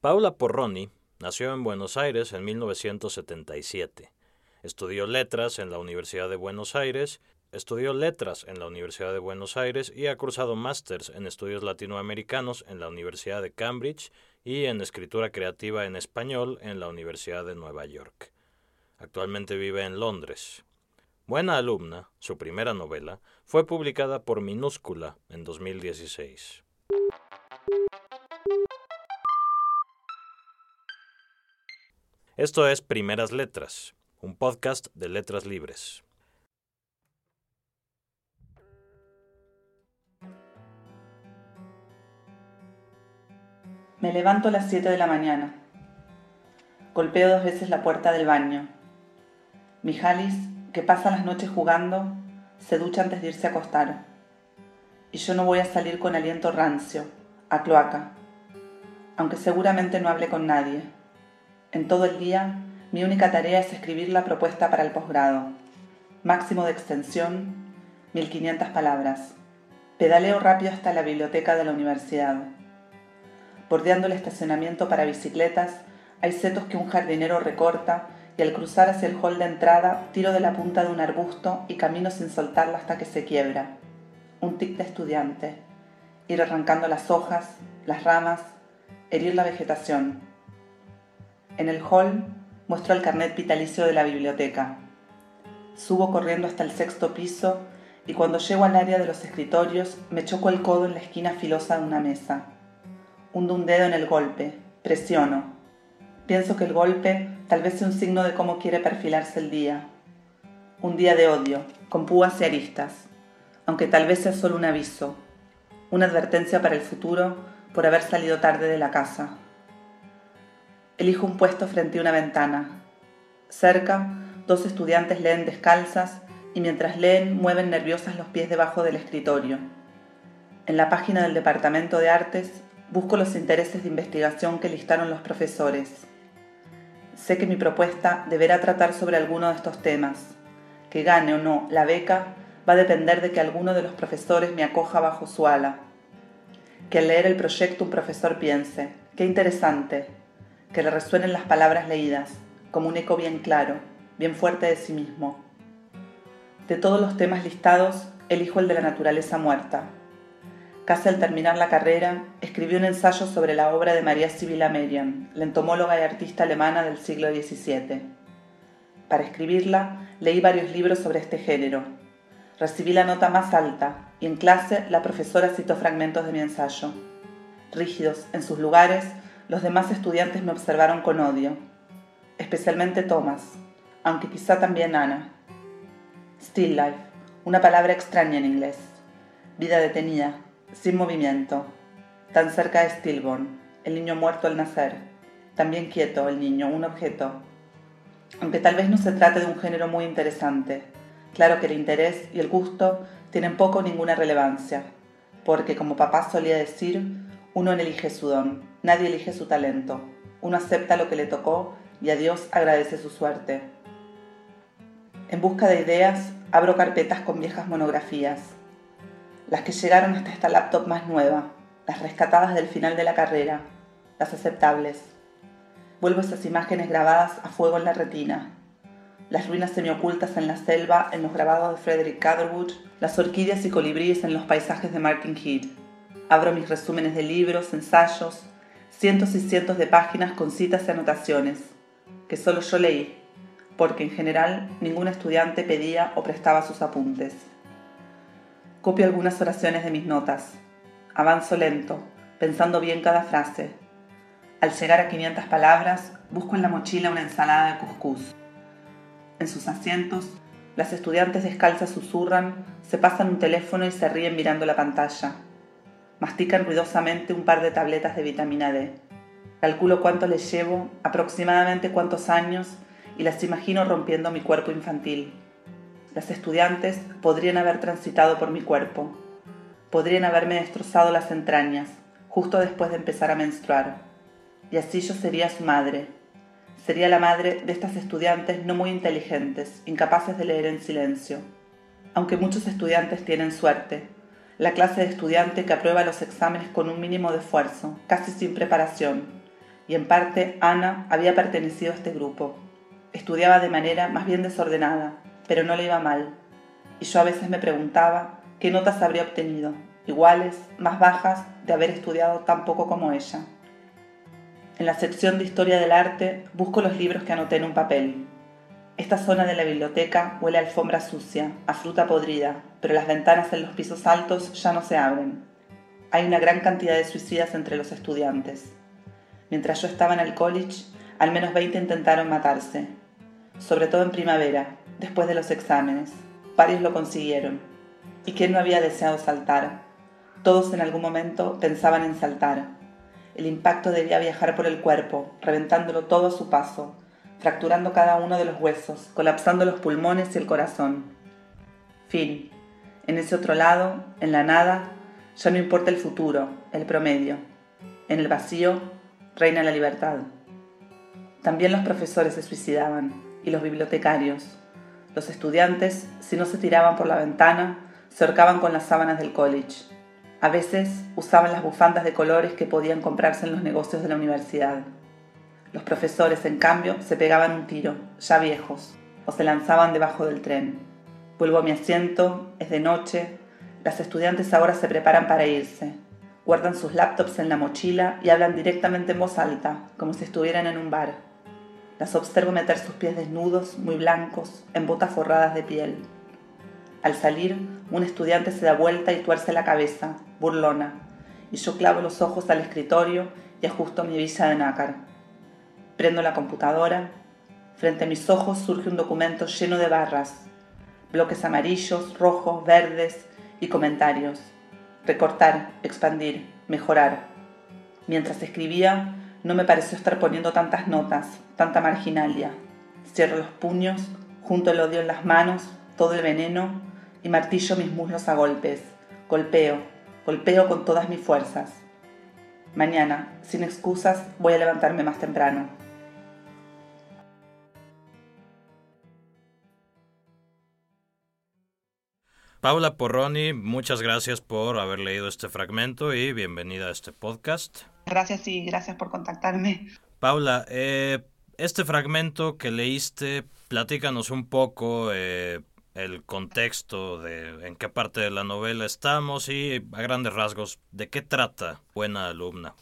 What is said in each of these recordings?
Paula Porroni nació en Buenos Aires en 1977. Estudió letras en la Universidad de Buenos Aires, estudió letras en la Universidad de Buenos Aires y ha cursado másters en estudios latinoamericanos en la Universidad de Cambridge y en escritura creativa en español en la Universidad de Nueva York. Actualmente vive en Londres. Buena alumna, su primera novela, fue publicada por Minúscula en 2016. Esto es Primeras Letras, un podcast de letras libres. Me levanto a las 7 de la mañana. Golpeo dos veces la puerta del baño. Mijalis, que pasa las noches jugando, se ducha antes de irse a acostar. Y yo no voy a salir con aliento rancio, a cloaca, aunque seguramente no hable con nadie. En todo el día, mi única tarea es escribir la propuesta para el posgrado. Máximo de extensión, 1500 palabras. Pedaleo rápido hasta la biblioteca de la universidad. Bordeando el estacionamiento para bicicletas, hay setos que un jardinero recorta y al cruzar hacia el hall de entrada tiro de la punta de un arbusto y camino sin soltarlo hasta que se quiebra. Un tic de estudiante. Ir arrancando las hojas, las ramas, herir la vegetación en el hall muestro el carnet vitalicio de la biblioteca. Subo corriendo hasta el sexto piso y cuando llego al área de los escritorios me choco el codo en la esquina filosa de una mesa. Hundo un dedo en el golpe, presiono. Pienso que el golpe tal vez sea un signo de cómo quiere perfilarse el día. Un día de odio, con púas y aristas, aunque tal vez sea solo un aviso, una advertencia para el futuro por haber salido tarde de la casa. Elijo un puesto frente a una ventana. Cerca, dos estudiantes leen descalzas y mientras leen mueven nerviosas los pies debajo del escritorio. En la página del Departamento de Artes busco los intereses de investigación que listaron los profesores. Sé que mi propuesta deberá tratar sobre alguno de estos temas. Que gane o no la beca va a depender de que alguno de los profesores me acoja bajo su ala. Que al leer el proyecto un profesor piense, qué interesante, que le resuenen las palabras leídas, como un eco bien claro, bien fuerte de sí mismo. De todos los temas listados, elijo el de la naturaleza muerta. Casi al terminar la carrera, escribí un ensayo sobre la obra de María Sibila Merian, la entomóloga y artista alemana del siglo XVII. Para escribirla, leí varios libros sobre este género. Recibí la nota más alta y en clase la profesora citó fragmentos de mi ensayo. Rígidos en sus lugares, los demás estudiantes me observaron con odio, especialmente Thomas, aunque quizá también Ana. Still life, una palabra extraña en inglés. Vida detenida, sin movimiento, tan cerca de stillborn, el niño muerto al nacer, también quieto el niño, un objeto. Aunque tal vez no se trate de un género muy interesante, claro que el interés y el gusto tienen poco o ninguna relevancia, porque como papá solía decir, uno elige su don, nadie elige su talento. Uno acepta lo que le tocó y a Dios agradece su suerte. En busca de ideas, abro carpetas con viejas monografías. Las que llegaron hasta esta laptop más nueva, las rescatadas del final de la carrera, las aceptables. Vuelvo esas imágenes grabadas a fuego en la retina. Las ruinas semiocultas en la selva en los grabados de Frederick Catherwood, las orquídeas y colibríes en los paisajes de Martin Heath. Abro mis resúmenes de libros, ensayos, cientos y cientos de páginas con citas y anotaciones, que solo yo leí, porque en general ningún estudiante pedía o prestaba sus apuntes. Copio algunas oraciones de mis notas. Avanzo lento, pensando bien cada frase. Al llegar a 500 palabras, busco en la mochila una ensalada de cuscús. En sus asientos, las estudiantes descalzas susurran, se pasan un teléfono y se ríen mirando la pantalla. Mastican ruidosamente un par de tabletas de vitamina D. Calculo cuánto les llevo, aproximadamente cuántos años, y las imagino rompiendo mi cuerpo infantil. Las estudiantes podrían haber transitado por mi cuerpo. Podrían haberme destrozado las entrañas, justo después de empezar a menstruar. Y así yo sería su madre. Sería la madre de estas estudiantes no muy inteligentes, incapaces de leer en silencio. Aunque muchos estudiantes tienen suerte, la clase de estudiante que aprueba los exámenes con un mínimo de esfuerzo, casi sin preparación, y en parte Ana había pertenecido a este grupo. Estudiaba de manera más bien desordenada, pero no le iba mal, y yo a veces me preguntaba qué notas habría obtenido, iguales, más bajas, de haber estudiado tan poco como ella. En la sección de Historia del Arte busco los libros que anoté en un papel. Esta zona de la biblioteca huele a alfombra sucia, a fruta podrida, pero las ventanas en los pisos altos ya no se abren. Hay una gran cantidad de suicidas entre los estudiantes. Mientras yo estaba en el college, al menos 20 intentaron matarse, sobre todo en primavera, después de los exámenes. Varios lo consiguieron. ¿Y quién no había deseado saltar? Todos en algún momento pensaban en saltar. El impacto debía viajar por el cuerpo, reventándolo todo a su paso, fracturando cada uno de los huesos, colapsando los pulmones y el corazón. Fin. En ese otro lado, en la nada, ya no importa el futuro, el promedio. En el vacío reina la libertad. También los profesores se suicidaban, y los bibliotecarios. Los estudiantes, si no se tiraban por la ventana, se ahorcaban con las sábanas del college. A veces usaban las bufandas de colores que podían comprarse en los negocios de la universidad. Los profesores, en cambio, se pegaban un tiro, ya viejos, o se lanzaban debajo del tren. Vuelvo a mi asiento, es de noche, las estudiantes ahora se preparan para irse. Guardan sus laptops en la mochila y hablan directamente en voz alta, como si estuvieran en un bar. Las observo meter sus pies desnudos, muy blancos, en botas forradas de piel. Al salir, un estudiante se da vuelta y tuerce la cabeza, burlona, y yo clavo los ojos al escritorio y ajusto mi visa de nácar. Prendo la computadora. Frente a mis ojos surge un documento lleno de barras, bloques amarillos, rojos, verdes y comentarios. Recortar, expandir, mejorar. Mientras escribía, no me pareció estar poniendo tantas notas, tanta marginalia. Cierro los puños, junto el odio en las manos, todo el veneno y martillo mis muslos a golpes. Golpeo, golpeo con todas mis fuerzas. Mañana, sin excusas, voy a levantarme más temprano. Paula Porroni, muchas gracias por haber leído este fragmento y bienvenida a este podcast. Gracias y gracias por contactarme. Paula, eh, este fragmento que leíste, platícanos un poco eh, el contexto de en qué parte de la novela estamos y a grandes rasgos de qué trata Buena alumna.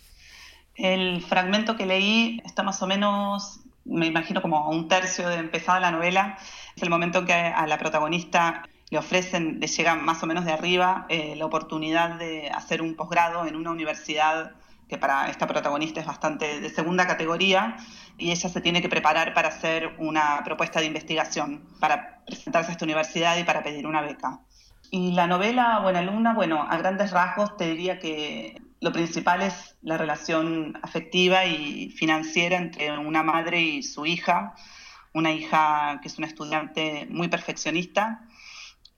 El fragmento que leí está más o menos, me imagino como un tercio de empezada la novela. Es el momento en que a la protagonista le ofrecen, le llega más o menos de arriba eh, la oportunidad de hacer un posgrado en una universidad que para esta protagonista es bastante de segunda categoría, y ella se tiene que preparar para hacer una propuesta de investigación, para presentarse a esta universidad y para pedir una beca. Y la novela Buena Alumna, bueno, a grandes rasgos te diría que lo principal es la relación afectiva y financiera entre una madre y su hija, una hija que es una estudiante muy perfeccionista,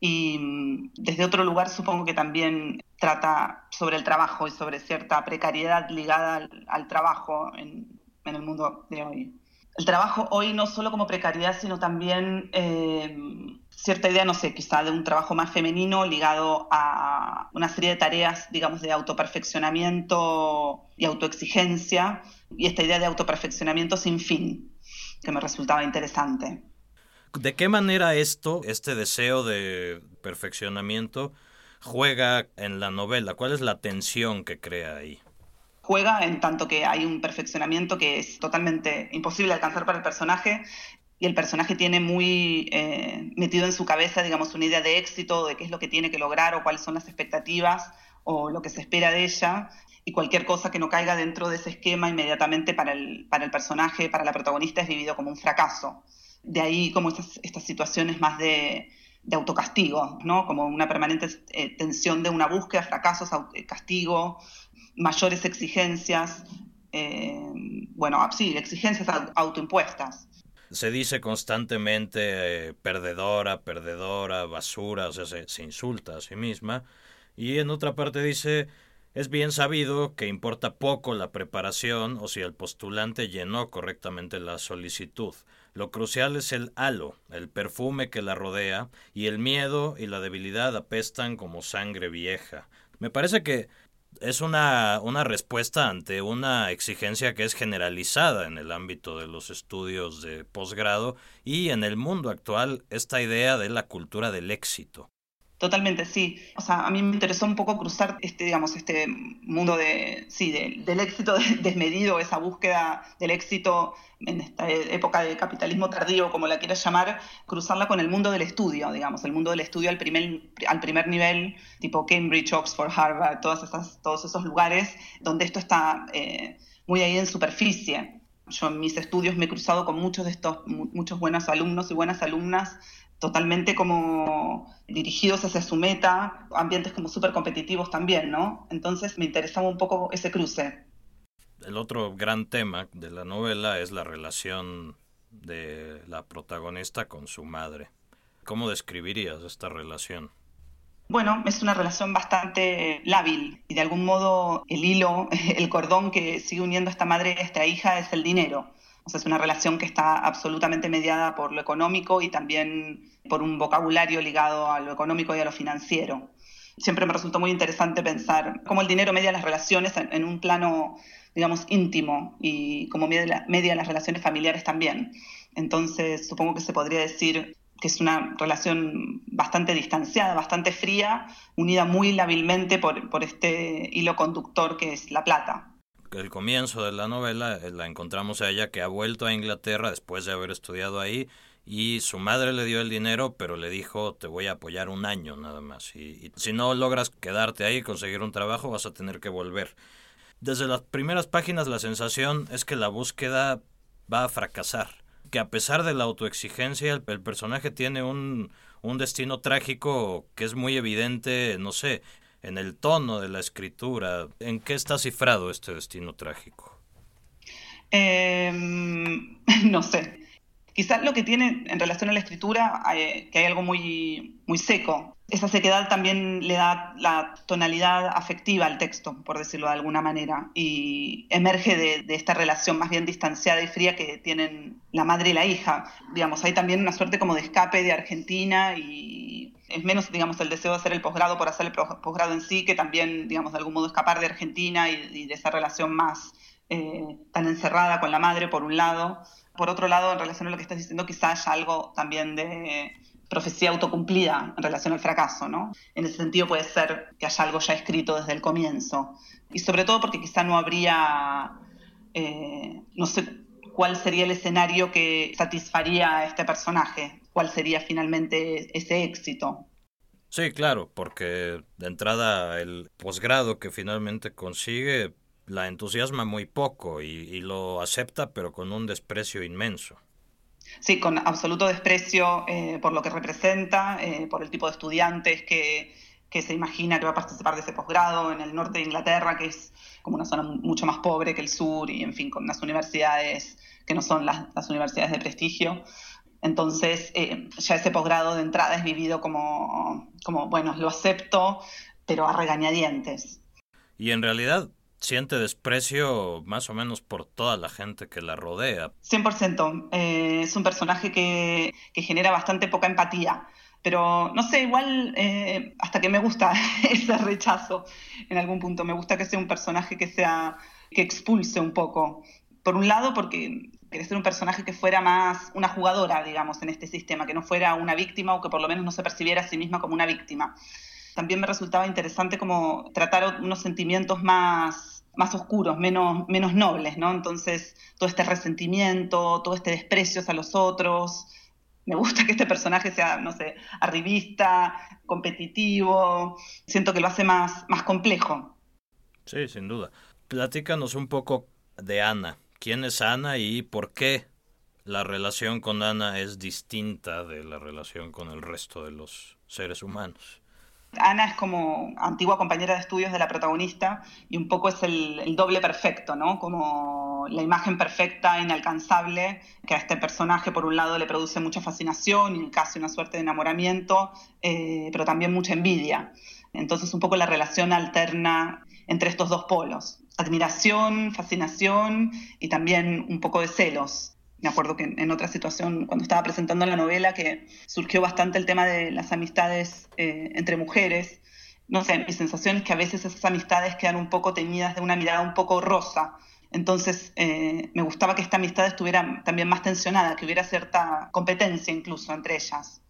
y mm, desde otro lugar supongo que también trata sobre el trabajo y sobre cierta precariedad ligada al, trabajo en, en, el mundo de hoy. El trabajo hoy no solo como precariedad, sino también eh, cierta idea, no sé, quizá de un trabajo más femenino ligado a una serie de tareas, digamos, de autoperfeccionamiento y autoexigencia, y esta idea de autoperfeccionamiento sin fin, que me resultaba interesante. ¿De qué manera esto, este deseo de perfeccionamiento, juega en la novela? ¿Cuál es la tensión que crea ahí? Juega en tanto que hay un perfeccionamiento que es totalmente imposible alcanzar para el personaje y el personaje tiene muy eh, metido en su cabeza, digamos, una idea de éxito, de qué es lo que tiene que lograr o cuáles son las expectativas o lo que se espera de ella. Y cualquier cosa que no caiga dentro de ese esquema inmediatamente para el, para el personaje, para la protagonista, es vivido como un fracaso. De ahí como estas, estas situaciones más de, autocastigo, ¿no? Como una permanente eh, tensión de una búsqueda, fracasos, eh, castigo, mayores exigencias, eh, bueno, sí, exigencias autoimpuestas. Se dice constantemente perdedora, perdedora, basura, o sea, se, se insulta a sí misma. Y en otra parte dice, es bien sabido que importa poco la preparación o si el postulante llenó correctamente la solicitud. Lo crucial es el halo, el perfume que la rodea, y el miedo y la debilidad apestan como sangre vieja. Me parece que es una, una respuesta ante una exigencia que es generalizada en el ámbito de los estudios de posgrado y en el mundo actual esta idea de la cultura del éxito. Totalmente, sí. O sea, a mí me interesó un poco cruzar este, digamos, este mundo de, sí, del éxito desmedido, esa búsqueda del éxito en esta época de capitalismo tardío, como la quieras llamar, cruzarla con el mundo del estudio, digamos, el mundo del estudio al primer, al primer nivel, tipo Cambridge, Oxford, Harvard, todas esas, todos esos lugares donde esto está eh, muy ahí en superficie. Yo en mis estudios me he cruzado con muchos de estos, muchos buenos alumnos y buenas alumnas totalmente como dirigidos hacia su meta, ambientes como súper competitivos también, ¿no? Entonces me interesaba un poco ese cruce. El otro gran tema de la novela es la relación de la protagonista con su madre. ¿Cómo describirías esta relación? Bueno, es una relación bastante lábil y de algún modo el hilo, el cordón que sigue uniendo a esta madre y a esta hija es el dinero es una relación que está absolutamente mediada por lo económico y también por un vocabulario ligado a lo económico y a lo financiero. Siempre me resultó muy interesante pensar cómo el dinero media las relaciones en, un plano, digamos, íntimo y cómo media, media las relaciones familiares también. Entonces, supongo que se podría decir que es una relación bastante distanciada, bastante fría, unida muy lábilmente por, por este hilo conductor que es la plata el comienzo de la novela eh, la encontramos a ella que ha vuelto a Inglaterra después de haber estudiado ahí y su madre le dio el dinero, pero le dijo te voy a apoyar un año nada más y, si no logras quedarte ahí y conseguir un trabajo vas a tener que volver. Desde las primeras páginas la sensación es que la búsqueda va a fracasar, que a pesar de la autoexigencia el, el personaje tiene un, un destino trágico que es muy evidente, no sé, en el tono de la escritura. ¿En qué está cifrado este destino trágico? Em, no sé. Quizás lo que tiene en relación a la escritura, eh, que hay algo muy, muy seco. Esa sequedad también le da la tonalidad afectiva al texto, por decirlo de alguna manera, y emerge de, de, esta relación más bien distanciada y fría que tienen la madre y la hija. Digamos, hay también una suerte como de escape de Argentina y es menos, digamos, el deseo de hacer el posgrado por hacer el posgrado en sí, que también, digamos, de algún modo escapar de Argentina y, de esa relación más eh, tan encerrada con la madre, por un lado. Por otro lado, en relación a lo que estás diciendo, quizás haya algo también de profecía autocumplida en relación al fracaso, ¿no? En ese sentido puede ser que haya algo ya escrito desde el comienzo. Y sobre todo porque quizá no habría, eh, no sé cuál sería el escenario que satisfaría a este personaje cuál sería finalmente ese éxito. Sí, claro, porque de entrada el posgrado que finalmente consigue la entusiasma muy poco y, lo acepta pero con un desprecio inmenso. Sí, con absoluto desprecio eh, por lo que representa, eh, por el tipo de estudiantes que, que se imagina que va a participar de ese posgrado en el norte de Inglaterra, que es como una zona mucho más pobre que el sur y, en fin, con unas universidades que no son las, las universidades de prestigio. Entonces, eh, ya ese posgrado de entrada es vivido como, como, bueno, lo acepto, pero a regañadientes. Y en realidad siente desprecio más o menos por toda la gente que la rodea. 100%. Eh, es un personaje que, que, genera bastante poca empatía. Pero no sé, igual eh, hasta que me gusta ese rechazo en algún punto. Me gusta que sea un personaje que sea que expulse un poco. Por un lado, porque quería ser un personaje que fuera más una jugadora, digamos, en este sistema, que no fuera una víctima o que por lo menos no se percibiera a sí misma como una víctima. También me resultaba interesante como tratar unos sentimientos más, más oscuros, menos, menos nobles, ¿no? Entonces, todo este resentimiento, todo este desprecio hacia los otros. Me gusta que este personaje sea, no sé, arribista, competitivo. Siento que lo hace más, más complejo. Sí, sin duda. Platícanos un poco de Ana quién es Ana y por qué la relación con Ana es distinta de la relación con el resto de los seres humanos. Ana es como antigua compañera de estudios de la protagonista y un poco es el, doble perfecto, ¿no? Como la imagen perfecta, inalcanzable, que a este personaje por un lado le produce mucha fascinación y casi una suerte de enamoramiento, eh, pero también mucha envidia. Entonces un poco la relación alterna entre estos dos polos admiración, fascinación y también un poco de celos. Me acuerdo que en otra situación, cuando estaba presentando la novela, que surgió bastante el tema de las amistades eh, entre mujeres no sé, mi sensación es que a veces esas amistades quedan un poco teñidas de una mirada un poco rosa. Entonces, eh, me gustaba que esta amistad estuviera también más tensionada, que hubiera cierta competencia incluso entre ellas.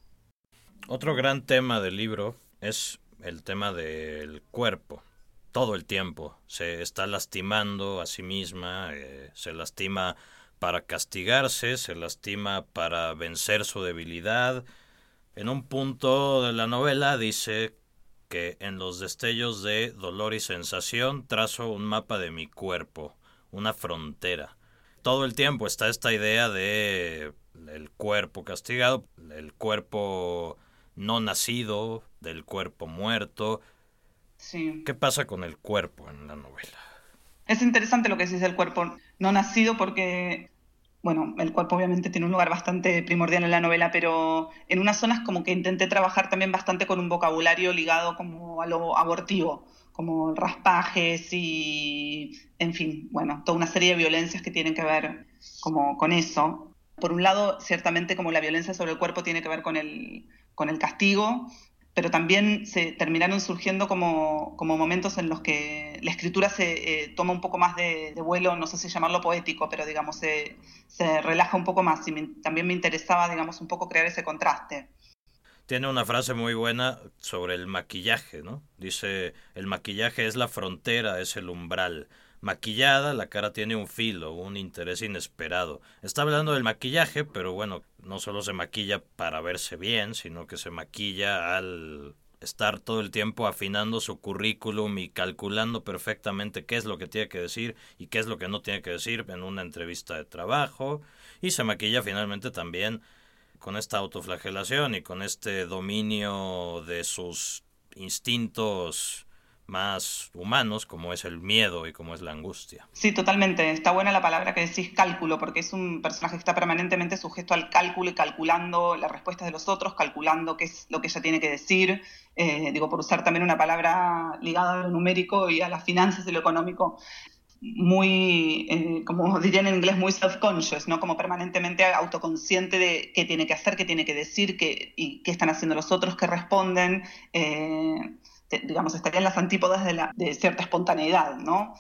Otro gran tema del libro es el tema del cuerpo. Todo el tiempo se está lastimando a sí misma, eh, se lastima para castigarse, se lastima para vencer su debilidad. En un punto de la novela dice que en los destellos de dolor y sensación trazo un mapa de mi cuerpo, una frontera. Todo el tiempo está esta idea de el cuerpo castigado, el cuerpo no nacido, del cuerpo muerto. Sí. ¿Qué pasa con el cuerpo en la novela? Es interesante lo que decís del cuerpo no nacido porque, bueno, el cuerpo obviamente tiene un lugar bastante primordial en la novela, pero en unas zonas como que intenté trabajar también bastante con un vocabulario ligado como a lo abortivo, como raspajes y, en fin, bueno, toda una serie de violencias que tienen que ver como con eso. Por un lado, ciertamente como la violencia sobre el cuerpo tiene que ver con el, con el castigo, pero también se terminaron surgiendo como, como momentos en los que la escritura se eh, toma un poco más de, vuelo, no sé si llamarlo poético, pero digamos, se, se relaja un poco más y también me interesaba, digamos, un poco crear ese contraste. Tiene una frase muy buena sobre el maquillaje, ¿no? Dice, el maquillaje es la frontera, es el umbral maquillada, la cara tiene un filo, un interés inesperado. Está hablando del maquillaje, pero bueno, no solo se maquilla para verse bien, sino que se maquilla al estar todo el tiempo afinando su currículum y calculando perfectamente qué es lo que tiene que decir y qué es lo que no tiene que decir en una entrevista de trabajo. Y se maquilla finalmente también con esta autoflagelación y con este dominio de sus instintos más humanos, como es el miedo y como es la angustia. Sí, totalmente. Está buena la palabra que decís cálculo, porque es un personaje que está permanentemente sujeto al cálculo y calculando las respuestas de los otros, calculando qué es lo que ella tiene que decir. Eh, digo, por usar también una palabra ligada a lo numérico y a las finanzas y lo económico, muy, eh, como dirían en inglés, muy self-conscious, ¿no? Como permanentemente autoconsciente de qué tiene que hacer, qué tiene que decir, qué, y qué están haciendo los otros, qué responden. Eh, digamos, estaría en las antípodas de cierta espontaneidad, ¿no?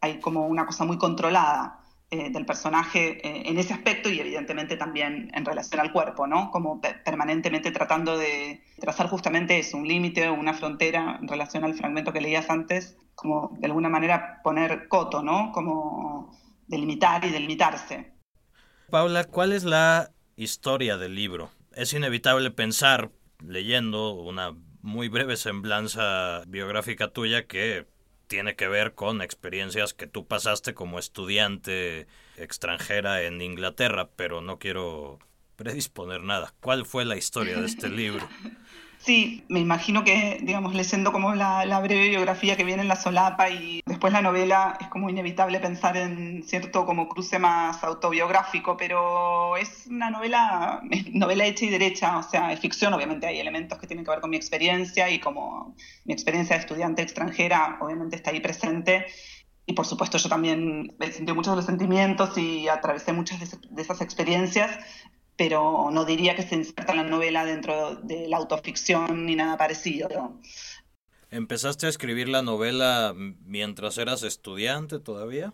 Hay como una cosa muy controlada eh, del personaje eh, en ese aspecto y evidentemente también en relación al cuerpo, ¿no? Como permanentemente tratando de trazar justamente eso, un límite o una frontera en relación al fragmento que leías antes, como de alguna manera poner coto, ¿no? Como delimitar y delimitarse. Paula, ¿cuál es la historia del libro? Es inevitable pensar, leyendo una muy breve semblanza biográfica tuya que tiene que ver con experiencias que tú pasaste como estudiante extranjera en Inglaterra, pero no quiero predisponer nada. ¿Cuál fue la historia de este libro? Sí, me imagino que, digamos, leyendo como la, breve biografía que viene en la solapa y después la novela, es como inevitable pensar en cierto como cruce más autobiográfico, pero es una novela, novela hecha y derecha, o sea, es ficción, obviamente hay elementos que tienen que ver con mi experiencia y como mi experiencia de estudiante extranjera, obviamente está ahí presente. Y por supuesto yo también sentí muchos de los sentimientos y atravesé muchas de esas experiencias, pero no diría que se inserta la novela dentro de la autoficción ni nada parecido. ¿Empezaste a escribir la novela mientras eras estudiante todavía?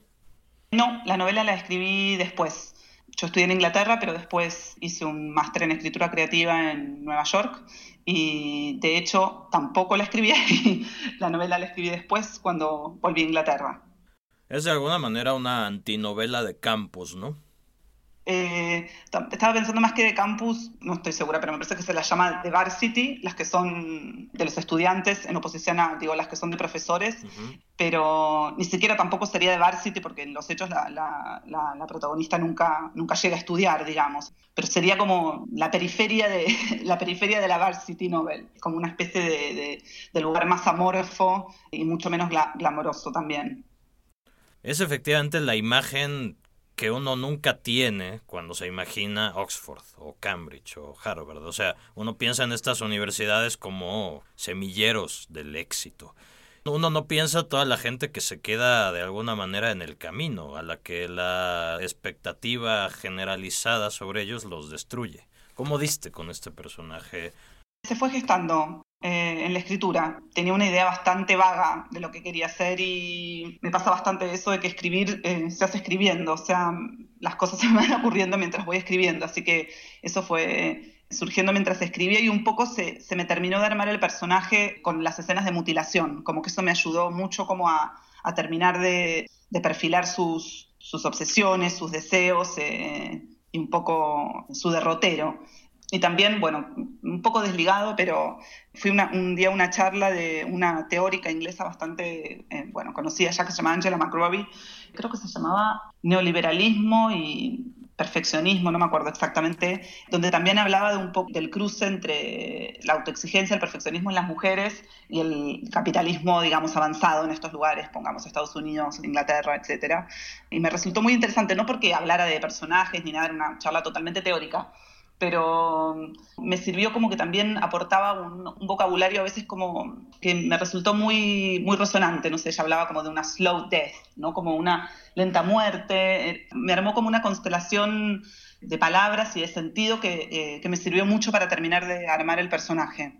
No, la novela la escribí después. Yo estudié en Inglaterra, pero después hice un máster en escritura creativa en Nueva York y de hecho tampoco la escribí ahí. La novela la escribí después cuando volví a Inglaterra. Es de alguna manera una antinovela de campus, ¿no? Eh, estaba pensando más que de campus, no estoy segura, pero me parece que se las llama de varsity, las que son de los estudiantes en oposición a, digo, las que son de profesores, pero ni siquiera tampoco sería de varsity porque en los hechos la, la, protagonista nunca, nunca llega a estudiar, digamos, pero sería como la periferia de la, periferia de la varsity novel, como una especie de, de, lugar más amorfo y mucho menos glamoroso también. Es efectivamente la imagen que uno nunca tiene cuando se imagina Oxford o Cambridge o Harvard. O sea, uno piensa en estas universidades como semilleros del éxito. Uno no piensa toda la gente que se queda de alguna manera en el camino, a la que la expectativa generalizada sobre ellos los destruye. ¿Cómo diste con este personaje? Se fue gestando eh, en la escritura. Tenía una idea bastante vaga de lo que quería hacer y me pasa bastante eso de que escribir eh, se hace escribiendo, o sea, las cosas se me van ocurriendo mientras voy escribiendo, así que eso fue surgiendo mientras escribía y un poco se, se, me terminó de armar el personaje con las escenas de mutilación, como que eso me ayudó mucho como a, a terminar de, de, perfilar sus, sus obsesiones, sus deseos eh, y un poco su derrotero. Y también, bueno, un poco desligado, pero fui un día a una charla de una teórica inglesa bastante, eh, bueno, conocida ya que se llama Angela McRobbie, creo que se llamaba Neoliberalismo y perfeccionismo, no me acuerdo exactamente, donde también hablaba de un poco del cruce entre la autoexigencia, el perfeccionismo en las mujeres y el capitalismo, digamos, avanzado en estos lugares, pongamos Estados Unidos, Inglaterra, etc. Y me resultó muy interesante, no porque hablara de personajes ni nada, era una charla totalmente teórica, pero me sirvió como que también aportaba un, vocabulario a veces como que me resultó muy, muy resonante, no sé, ella hablaba como de una slow death, ¿no? Como una lenta muerte, me armó como una constelación de palabras y de sentido que, eh, que me sirvió mucho para terminar de armar el personaje.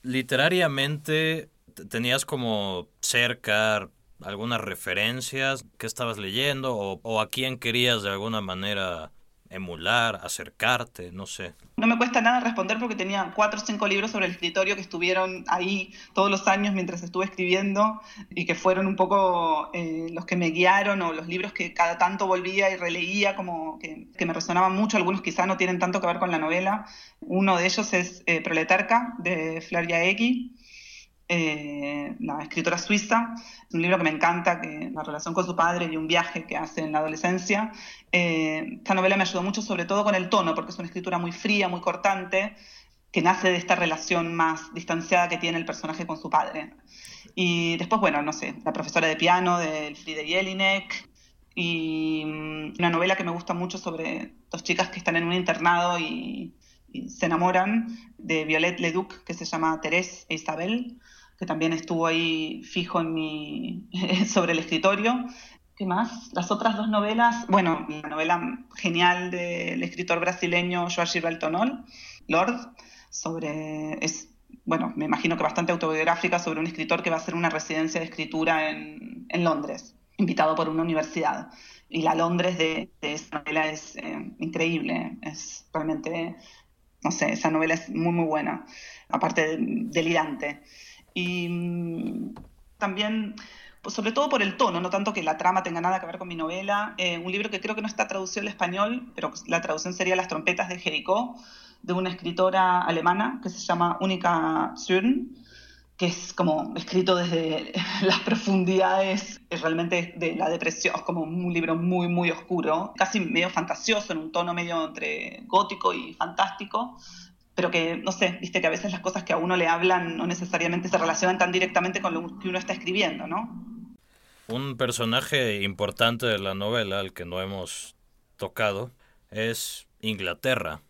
Literariamente, ¿tenías como cerca algunas referencias que estabas leyendo o a quién querías de alguna manera emular, acercarte, no sé. No me cuesta nada responder porque tenía cuatro o cinco libros sobre el escritorio que estuvieron ahí todos los años mientras estuve escribiendo y que fueron un poco eh, los que me guiaron o los libros que cada tanto volvía y releía como que, me resonaban mucho, algunos quizá no tienen tanto que ver con la novela. Uno de ellos es eh, Proletarca de Flavia Egui eh, la escritora suiza. Es un libro que me encanta, que la relación con su padre y un viaje que hace en la adolescencia. Eh, esta novela me ayudó mucho, sobre todo con el tono, porque es una escritura muy fría, muy cortante, que nace de esta relación más distanciada que tiene el personaje con su padre. Y después, bueno, no sé, La profesora de piano de Elfriede Jelinek, y mm, una novela que me gusta mucho sobre dos chicas que están en un internado y se enamoran de Violette Leduc, que se llama Thérèse e Isabel, que también estuvo ahí fijo en mi, sobre el escritorio. ¿Qué más? Las otras dos novelas, bueno, la novela genial del escritor brasileño Joao Baltonol, Lord, sobre, es, bueno, me imagino que bastante autobiográfica sobre un escritor que va a hacer una residencia de escritura en, en Londres, invitado por una universidad. Y la Londres de, de esa novela es eh, increíble, es realmente, no sé, esa novela es muy, muy buena, aparte de, delirante. Y mm, también, pues sobre todo por el tono, no tanto que la trama tenga nada que ver con mi novela, eh, un libro que creo que no está traducido al español, pero la traducción sería Las trompetas de Jericó, de una escritora alemana que se llama Unica Zürn, que es como escrito desde las profundidades realmente de la depresión, es como un libro muy, muy oscuro, casi medio fantasioso, en un tono medio entre gótico y fantástico, pero que, no sé, viste que a veces las cosas que a uno le hablan no necesariamente se relacionan tan directamente con lo que uno está escribiendo, ¿no? Un personaje importante de la novela, al que no hemos tocado, es Inglaterra.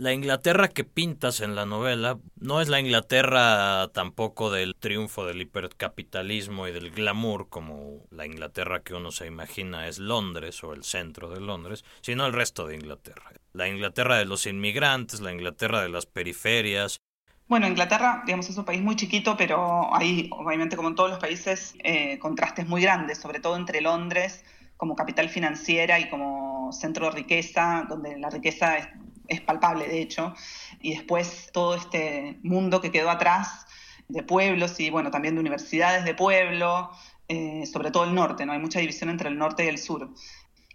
La Inglaterra que pintas en la novela no es la Inglaterra tampoco del triunfo del hipercapitalismo y del glamour como la Inglaterra que uno se imagina es Londres o el centro de Londres, sino el resto de Inglaterra. La Inglaterra de los inmigrantes, la Inglaterra de las periferias, bueno, Inglaterra, digamos, es un país muy chiquito, pero hay, obviamente, como en todos los países, eh, contrastes muy grandes, sobre todo entre Londres como capital financiera y como centro de riqueza, donde la riqueza es palpable de hecho, y después todo este mundo que quedó atrás de pueblos y bueno, también de universidades de pueblo, eh, sobre todo el norte, ¿no? Hay mucha división entre el norte y el sur.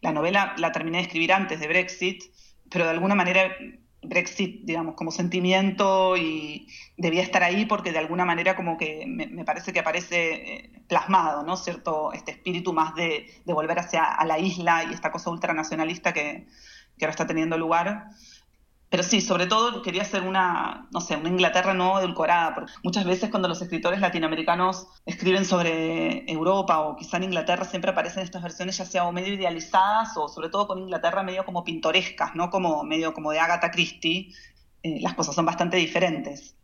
La novela la terminé de escribir antes de Brexit, pero de alguna manera Brexit, digamos, como sentimiento y debía estar ahí porque de alguna manera como que me, parece que aparece eh, plasmado, ¿no? Cierto, este espíritu más de, de volver hacia a la isla y esta cosa ultranacionalista que, que ahora está teniendo lugar. Pero sí, sobre todo quería hacer una, no sé, una Inglaterra no edulcorada, porque muchas veces cuando los escritores latinoamericanos escriben sobre Europa o quizá en Inglaterra siempre aparecen estas versiones ya sea o medio idealizadas o sobre todo con Inglaterra medio como pintorescas, ¿no? Como medio como de Agatha Christie. Eh, las cosas son bastante diferentes.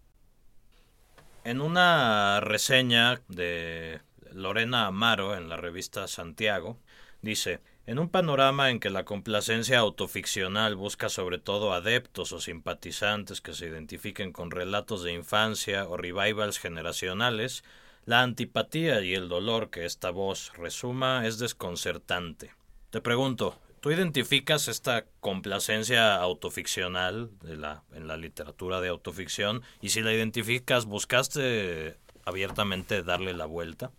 En una reseña de Lorena Amaro en la revista Santiago, dice, En un panorama en que la complacencia autoficcional busca sobre todo adeptos o simpatizantes que se identifiquen con relatos de infancia o revivals generacionales, la antipatía y el dolor que esta voz resuma es desconcertante. Te pregunto, ¿tú identificas esta complacencia autoficcional de la, en la literatura de autoficción? Y si la identificas, ¿buscaste abiertamente darle la vuelta?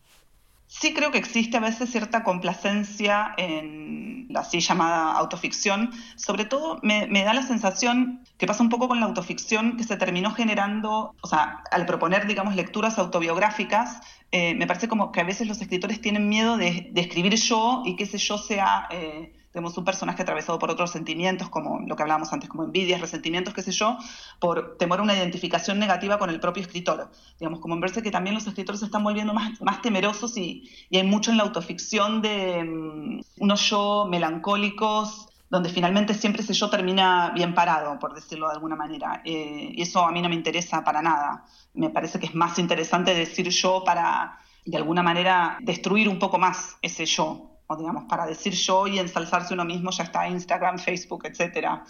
Sí creo que existe a veces cierta complacencia en la así llamada autoficción. Sobre todo me, da la sensación que pasa un poco con la autoficción que se terminó generando, o sea, al proponer, digamos, lecturas autobiográficas, eh, me parece como que a veces los escritores tienen miedo de, escribir yo y que ese yo sea... Eh, tenemos un personaje atravesado por otros sentimientos, como lo que hablábamos antes, como envidias, resentimientos, qué sé yo, por temor a una identificación negativa con el propio escritor. Digamos, como en verse que también los escritores se están volviendo más, más temerosos y, y hay mucho en la autoficción de mm, unos yo melancólicos, donde finalmente siempre ese yo termina bien parado, por decirlo de alguna manera. Eh, y eso a mí no me interesa para nada. Me parece que es más interesante decir yo para, de alguna manera, destruir un poco más ese yo, digamos, para decir yo y ensalzarse uno mismo ya está Instagram, Facebook, etc.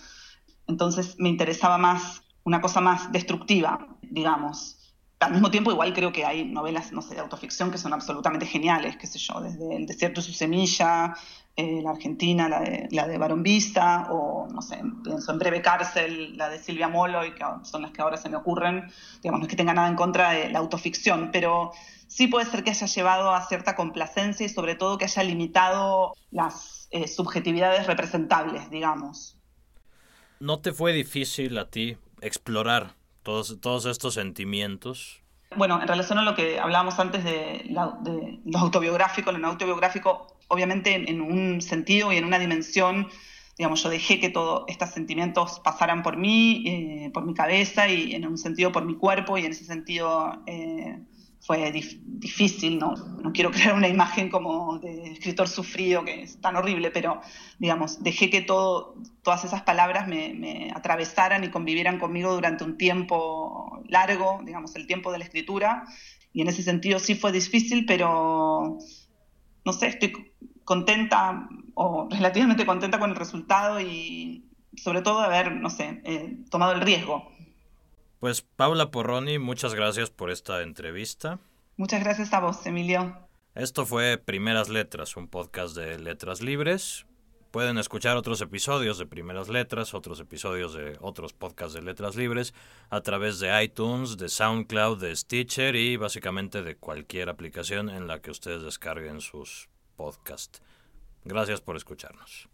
Entonces me interesaba más una cosa más destructiva, digamos. Al mismo tiempo, igual creo que hay novelas, no sé, de autoficción que son absolutamente geniales, qué sé yo, desde El desierto y su semilla, eh, la Argentina, la de, la Barón Vista, o no sé, pienso en Breve Cárcel, la de Silvia Molo, y que son las que ahora se me ocurren. Digamos, no es que tenga nada en contra de la autoficción, pero sí puede ser que haya llevado a cierta complacencia y sobre todo que haya limitado las eh, subjetividades representables, digamos. ¿No te fue difícil a ti explorar todos, todos estos sentimientos? Bueno, en relación a lo que hablábamos antes de, lo autobiográfico, lo autobiográfico, obviamente en, un sentido y en una dimensión, digamos, yo dejé que todos estos sentimientos pasaran por mí, eh, por mi cabeza y en un sentido por mi cuerpo y en ese sentido eh, fue difícil, ¿no? no quiero crear una imagen como de escritor sufrido, que es tan horrible, pero digamos, dejé que todo, todas esas palabras me, atravesaran y convivieran conmigo durante un tiempo largo, digamos, el tiempo de la escritura, y en ese sentido sí fue difícil, pero no sé, estoy contenta o relativamente contenta con el resultado y sobre todo haber, no sé, eh, tomado el riesgo pues Paula Porroni, muchas gracias por esta entrevista. Muchas gracias a vos, Emilio. Esto fue Primeras Letras, un podcast de letras libres. Pueden escuchar otros episodios de Primeras Letras, otros episodios de otros podcasts de letras libres a través de iTunes, de SoundCloud, de Stitcher y básicamente de cualquier aplicación en la que ustedes descarguen sus podcasts. Gracias por escucharnos.